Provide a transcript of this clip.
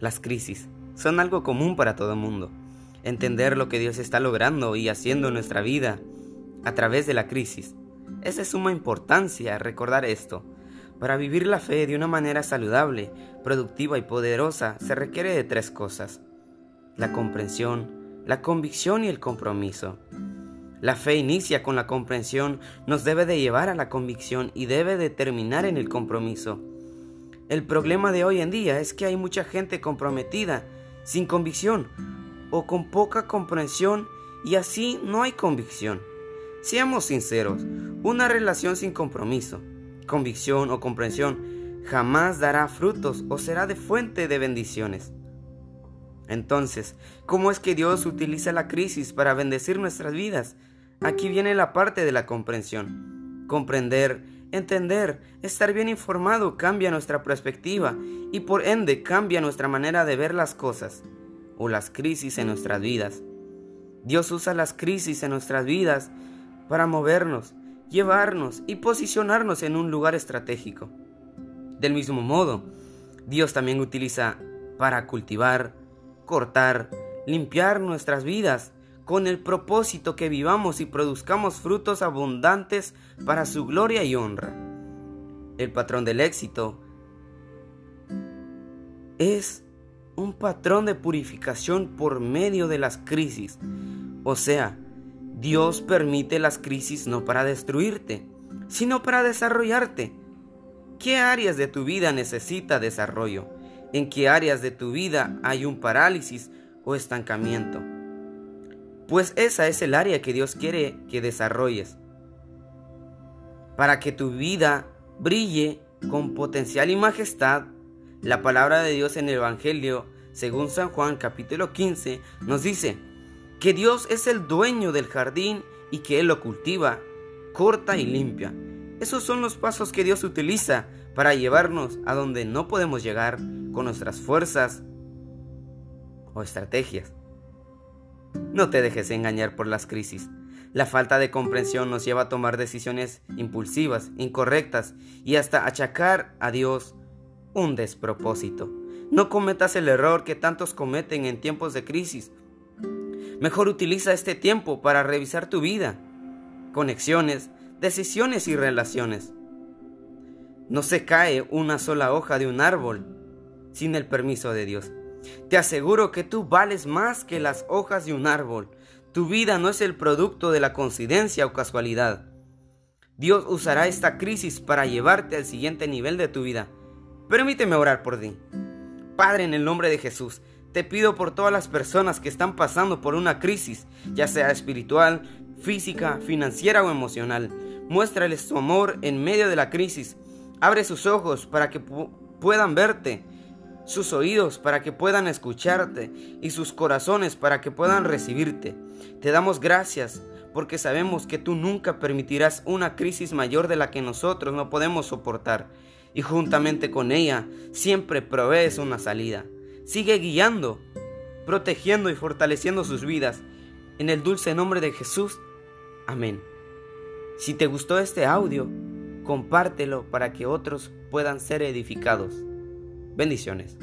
Las crisis son algo común para todo el mundo. Entender lo que Dios está logrando y haciendo en nuestra vida a través de la crisis. Es de suma importancia recordar esto. Para vivir la fe de una manera saludable, productiva y poderosa se requiere de tres cosas. La comprensión, la convicción y el compromiso. La fe inicia con la comprensión, nos debe de llevar a la convicción y debe de terminar en el compromiso. El problema de hoy en día es que hay mucha gente comprometida, sin convicción, o con poca comprensión, y así no hay convicción. Seamos sinceros, una relación sin compromiso, convicción o comprensión jamás dará frutos o será de fuente de bendiciones. Entonces, ¿cómo es que Dios utiliza la crisis para bendecir nuestras vidas? Aquí viene la parte de la comprensión. Comprender Entender, estar bien informado cambia nuestra perspectiva y por ende cambia nuestra manera de ver las cosas o las crisis en nuestras vidas. Dios usa las crisis en nuestras vidas para movernos, llevarnos y posicionarnos en un lugar estratégico. Del mismo modo, Dios también utiliza para cultivar, cortar, limpiar nuestras vidas con el propósito que vivamos y produzcamos frutos abundantes para su gloria y honra. El patrón del éxito es un patrón de purificación por medio de las crisis. O sea, Dios permite las crisis no para destruirte, sino para desarrollarte. ¿Qué áreas de tu vida necesita desarrollo? ¿En qué áreas de tu vida hay un parálisis o estancamiento? Pues esa es el área que Dios quiere que desarrolles. Para que tu vida brille con potencial y majestad, la palabra de Dios en el Evangelio, según San Juan capítulo 15, nos dice que Dios es el dueño del jardín y que Él lo cultiva, corta y limpia. Esos son los pasos que Dios utiliza para llevarnos a donde no podemos llegar con nuestras fuerzas o estrategias. No te dejes engañar por las crisis. La falta de comprensión nos lleva a tomar decisiones impulsivas, incorrectas y hasta achacar a Dios un despropósito. No cometas el error que tantos cometen en tiempos de crisis. Mejor utiliza este tiempo para revisar tu vida, conexiones, decisiones y relaciones. No se cae una sola hoja de un árbol sin el permiso de Dios. Te aseguro que tú vales más que las hojas de un árbol. Tu vida no es el producto de la coincidencia o casualidad. Dios usará esta crisis para llevarte al siguiente nivel de tu vida. Permíteme orar por ti. Padre, en el nombre de Jesús, te pido por todas las personas que están pasando por una crisis, ya sea espiritual, física, financiera o emocional. Muéstrales tu amor en medio de la crisis. Abre sus ojos para que puedan verte sus oídos para que puedan escucharte y sus corazones para que puedan recibirte. Te damos gracias porque sabemos que tú nunca permitirás una crisis mayor de la que nosotros no podemos soportar y juntamente con ella siempre provees una salida. Sigue guiando, protegiendo y fortaleciendo sus vidas. En el dulce nombre de Jesús. Amén. Si te gustó este audio, compártelo para que otros puedan ser edificados. Bendiciones.